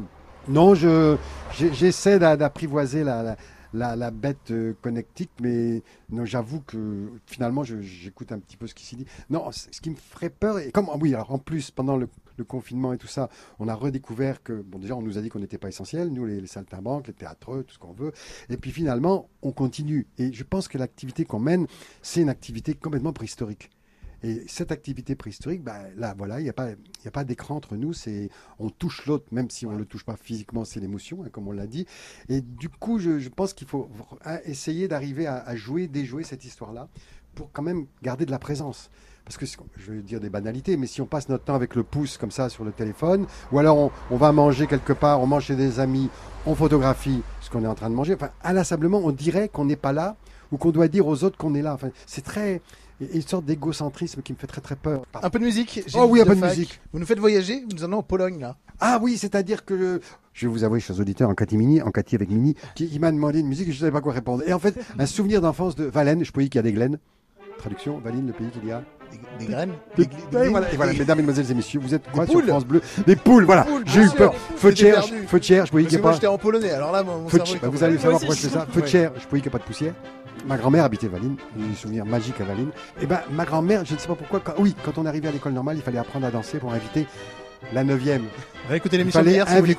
non, je j'essaie d'a- d'apprivoiser la, la, la- la bête euh, connectique, mais non, j'avoue que finalement, j'écoute un petit peu ce qui s'y dit. Non, ce qui me ferait peur, et comme oui, alors en plus pendant le, le confinement et tout ça, on a redécouvert que bon, déjà, on nous a dit qu'on n'était pas essentiel, nous les, les saltimbanques, les théâtreux, tout ce qu'on veut, et puis finalement, on continue. Et je pense que l'activité qu'on mène, c'est une activité complètement préhistorique. Et cette activité préhistorique, bah, là, voilà, il n'y a pas, y a pas d'écran entre nous. C'est, on touche l'autre, même si on ne le touche pas physiquement, c'est l'émotion, hein, comme on l'a dit. Et du coup, je, je pense qu'il faut hein, essayer d'arriver à, à jouer, déjouer cette histoire-là, pour quand même garder de la présence. Parce que, je vais dire des banalités, mais si on passe notre temps avec le pouce comme ça sur le téléphone, ou alors on, on va manger quelque part, on mange chez des amis, on photographie ce qu'on est en train de manger, enfin, inlassablement, on dirait qu'on n'est pas là, ou qu'on doit dire aux autres qu'on est là. Enfin, c'est très, une sorte d'égocentrisme qui me fait très très peur. Un peu de musique Oh oui, un peu de Fac. musique. Vous nous faites voyager Nous en allons en Pologne, là. Ah oui, c'est-à-dire que le- je vais vous avouer, chers auditeurs, en catimini, en catie avec Mini, qui, qui m'a demandé une musique et je ne savais pas quoi répondre. Et en fait, un souvenir d'enfance de Valène, je peux dire qu'il y a des glaines. Traduction, Valine, le pays qu'il y a. Des graines Des- Des- des- voilà, des- et voilà, des- mesdames, mesdemoiselles et messieurs, vous êtes quoi Des sur poules. France Bleu Des poules, voilà. J'ai eu peur. Feu de J'étais chair, perdu. feu de chair, je voyais qu'il que n'y a pas. j'étais en polonais, alors là, mon cerveau, bah, vous allez savoir pourquoi je fais ça. Feu de Ouais. chair, je voyais qu'il n'y a pas de poussière. Ma grand-mère habitait Valine, des souvenirs magiques à Valine. Et ben, ma grand-mère, je ne sais pas pourquoi, quand- oui, quand on arrivait à l'école normale, il fallait apprendre à danser pour inviter la 9e. Réécoutez Il l'émission fallait d'hier si vous voulez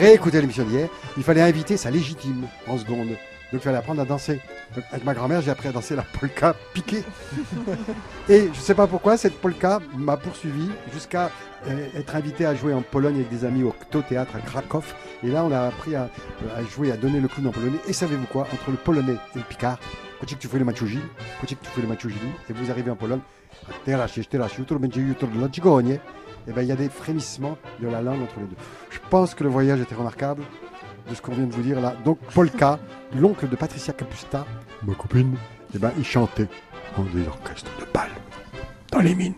réécouter l'émission d'hier. Il fallait inviter sa légitime en seconde. Donc il fallait apprendre à danser. Donc, avec ma grand-mère, j'ai appris à danser la polka piquée. <laughs> Et je ne sais pas pourquoi, cette polka m'a poursuivi jusqu'à euh, être invité à jouer en Pologne avec des amis au Kto Théâtre à Krakow. Et là, on a appris à, à jouer, à donner le clown en polonais. Et savez-vous quoi? Entre le polonais et le picard, Kocik tu fais le maciuzi, Kocik tu fais le maciuzi, et vous arrivez en Pologne. Eh ben, il y a des frémissements de la langue entre les deux. Je pense que le voyage était remarquable de ce qu'on vient de vous dire là. Donc Polka, l'oncle de Patricia Capusta, ma copine, eh ben, il chantait en des orchestres de balles dans les mines.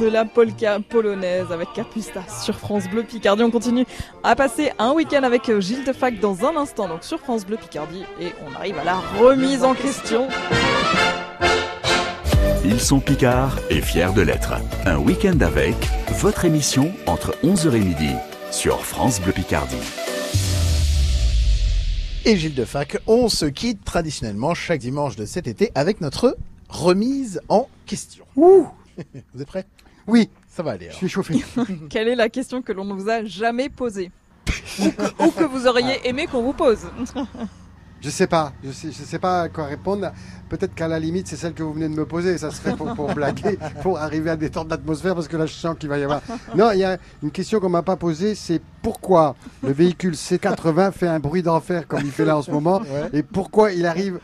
De la polka polonaise avec Capusta sur France Bleu Picardie. On continue à passer un week-end avec euh, Gilles de Fac dans un instant, donc sur France Bleu Picardie, et on arrive à la remise en question. Ils sont Picards et fiers de l'être. Un week-end avec votre émission entre 11h et midi sur France Bleu Picardie. Et Gilles de Fac, on se quitte traditionnellement chaque dimanche de cet été avec notre remise en question. <laughs> Vous êtes prêts? Oui. Ça va aller. Je suis chauffé. <laughs> Quelle est la question que l'on ne vous a jamais posée? <laughs> Ou, que, ou que vous auriez aimé qu'on vous pose Je sais pas, je sais, je sais pas à quoi répondre. Peut-être qu'à la limite, c'est celle que vous venez de me poser. Ça serait pour, pour blaguer, pour arriver à détendre l'atmosphère, parce que là, je sens qu'il va y avoir. Non, il y a une question qu'on m'a pas posée, c'est pourquoi le véhicule C80 fait un bruit d'enfer comme il fait là en ce moment, Ouais. et pourquoi il arrive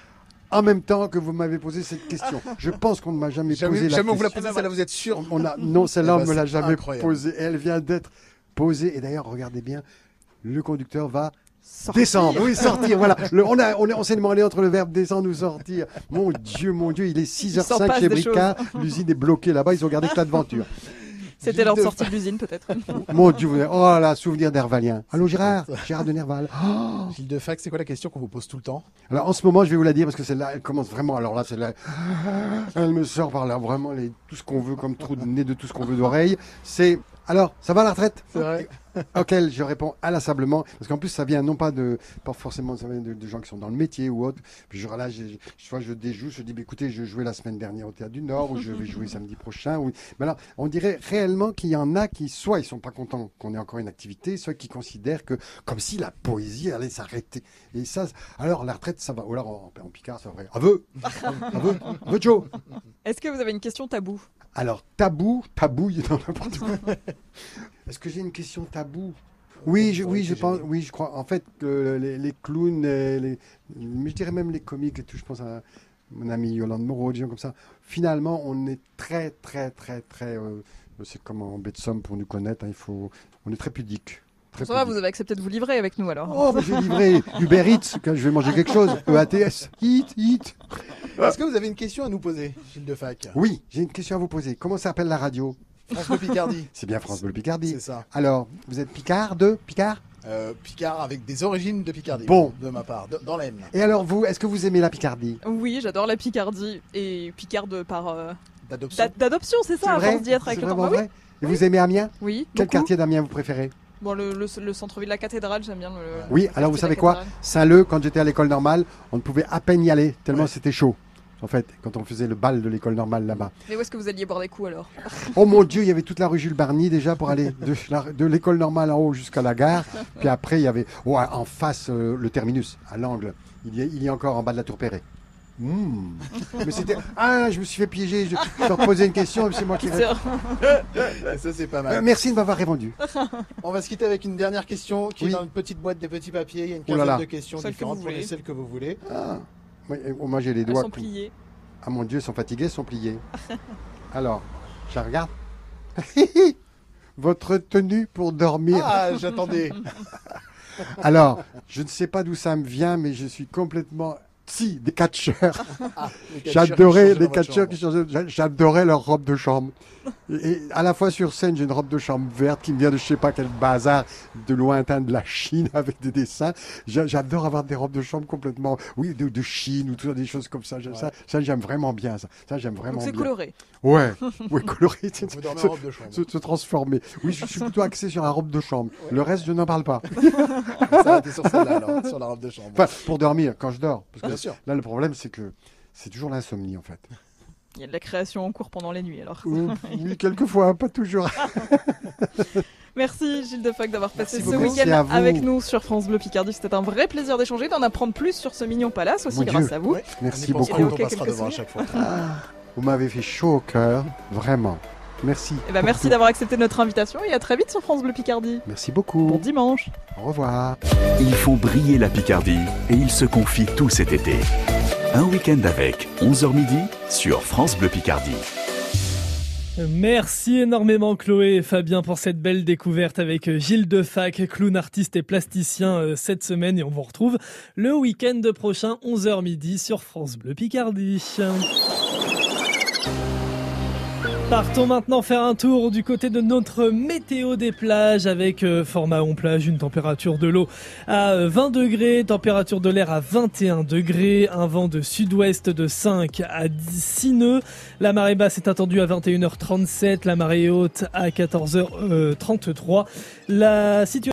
en même temps que vous m'avez posé cette question. <laughs> Je pense qu'on ne m'a jamais, Jamais- posé la jamais on vous l'a question. posé, celle-là, vous êtes sûr On a, non, <laughs> celle-là, Eh on ben, me l'a jamais posée. Elle vient d'être posée. Et d'ailleurs, regardez bien, le conducteur va Sortir. Descendre, oui, sortir, voilà. <laughs> Le- on a, on, est- on s'est demandé entre le verbe descendre ou sortir. Mon Dieu, mon Dieu, il est Il s'en 6h05 passe chez Bricard. L'usine est bloquée là-bas, ils ont gardé que l'aventure. C'était leur sortie de l'usine, peut-être. <laughs> Mon Dieu, vous- oh là, souvenir d'Hervalien. Allô Gérard Gérard de Nerval. <gasps> Oh Gilles de Fac, c'est quoi la question qu'on vous pose tout le temps? Alors en ce moment, je vais vous la dire parce que celle-là, elle commence vraiment. Alors là, celle-là, <laughs> elle me sort par là vraiment les, tout ce qu'on veut comme trou de nez de tout ce qu'on veut d'oreille. C'est alors, ça va la retraite? C'est vrai. <laughs> Auquel je réponds inlassablement parce qu'en plus ça vient non pas de pas forcément ça vient de, de gens qui sont dans le métier ou autre. Puis je là, je, je, soit je déjoue, je dis bah, écoutez, je jouais la semaine dernière au théâtre du Nord ou je vais jouer samedi prochain. Ou... Mais alors, on dirait réellement qu'il y en a qui soit ils sont pas contents qu'on ait encore une activité, soit qui considèrent que comme si la poésie allait s'arrêter. Et ça, alors la retraite ça va. Ou alors en, en Picard ça va. Aveu, <laughs> aveu, aveu Joe. Est-ce que vous avez une question tabou? Alors, tabou, tabouille dans n'importe quoi. <laughs> Est-ce que j'ai une question tabou oui, je, oui, je pense, oui, je crois. En fait, que les, les clowns, euh, les, mais je dirais même les comiques et tout. Je pense à mon ami Yolande Moreau, des gens comme ça. Finalement, on est très, très, très, très. euh, c'est comme en baie de Somme pour nous connaître. hein, il faut, on est très pudique. Très Ça va, vous avez accepté de vous livrer avec nous alors. Oh, j'ai livré Uber Eats quand je vais manger quelque chose. <laughs> E EATS. Eat, eat. Est-ce que vous avez une question à nous poser, Gilles de Fac Oui, j'ai une question à vous poser. Comment s'appelle la radio? France Bleu Picardie. <laughs> C'est bien France Bleu Picardie. C'est ça. Alors, vous êtes Picard de Picard? Euh, Picard avec des origines de Picardie. Bon. De ma part, de- dans l'Aisne. Et alors, vous, est-ce que vous aimez la Picardie? Oui, j'adore la Picardie et Picarde par euh, D'adoption. d'a- d'adoption, c'est ça, force d'y être avec C'est le temps. vraiment Bah oui. vrai Et vous aimez Amiens? Oui. Quel beaucoup. quartier d'Amiens vous préférez? Bon, le, le- le centre-ville, la cathédrale, j'aime bien le. Oui, le alors vous savez de quoi? Saint-Leu, quand j'étais à l'école normale, on ne pouvait à peine y aller, tellement c'était chaud. En fait, quand on faisait le bal de l'école normale là-bas. Mais où est-ce que vous alliez boire des coups alors? Oh mon Dieu, il y avait toute la rue Jules Barny déjà pour aller de, l'école normale en haut jusqu'à la gare. Puis après, il y avait oh, en face euh, le terminus, à l'angle. Il y, a, il y a encore en bas de la Tour Perret. Mmh. Mais c'était. Ah, je me suis fait piéger. Je, je leur posais une question et c'est moi qui. Ça, c'est pas mal. Euh, merci de m'avoir répondu. On va se quitter avec une dernière question qui Oui. est dans une petite boîte des petits papiers. Il y a une là quinzaine de questions Celle que différentes. vous Prenez celle que vous voulez. Ah. Oui, moi j'ai les Elles doigts. sont qui- pliées. Ah mon Dieu, ils sont fatigués, ils sont pliés. <laughs> Alors, je regarde. <laughs> Votre tenue pour dormir. Ah, j'attendais. <laughs> Alors, je ne sais pas d'où ça me vient, mais je suis complètement. Si, des catcheurs. <laughs> Ah, J'adorais les catcheurs qui changeaient. J'adorais leur robe de chambre. Et, et à la fois sur scène, j'ai une robe de chambre verte qui me vient de je sais pas quel bazar de lointain de la Chine <laughs> avec des dessins. J'a- J'adore avoir des robes de chambre complètement, oui, de, de Chine ou tout ça, des choses comme ça. Ça, ça j'aime vraiment bien. Ça, ça j'aime vraiment Donc c'est coloré. Ouais, <laughs> ouais, coloré. Se, robe de chambre. se- se transformer. Oui, je suis plutôt axé sur la robe de chambre. Le reste, je n'en parle pas. S'arrêter sur celle-là, alors, sur la robe de chambre. Enfin, pour dormir, quand je dors. Parce que sûr. Là, le problème, c'est que c'est toujours l'insomnie, en fait. <laughs> Il y a de la création en cours pendant les nuits alors. Ou- <laughs> oui, quelquefois, pas toujours. <laughs> Merci Gilles Defac d'avoir passé Merci ce week-end avec nous sur France Bleu Picardie. C'était un vrai plaisir d'échanger, d'en apprendre plus sur ce mignon palace aussi Mon grâce Dieu. à vous. Ouais. Merci beaucoup. on passera devant à chaque fois. Vous m'avez fait chaud au cœur, vraiment. Merci. Eh ben, merci d'avoir accepté notre invitation et à très vite sur France Bleu Picardie. Merci Bon beaucoup. dimanche. Au revoir. Ils font briller la Picardie et ils se confient tout cet été. Un week-end avec, 11h midi, sur France Bleu Picardie. Merci énormément Chloé et Fabien pour cette belle découverte avec Gilles Defac, clown artiste et plasticien euh, cette semaine et on vous retrouve le week-end prochain 11h midi sur France Bleu Picardie. Partons maintenant faire un tour du côté de notre météo des plages avec euh, format on plage, une température de l'eau à euh, 20 degrés, température de l'air à 21 degrés, un vent de sud-ouest de 5 à 10 6 nœuds. La marée basse est attendue à 21h37, la marée haute à 14h33. La situation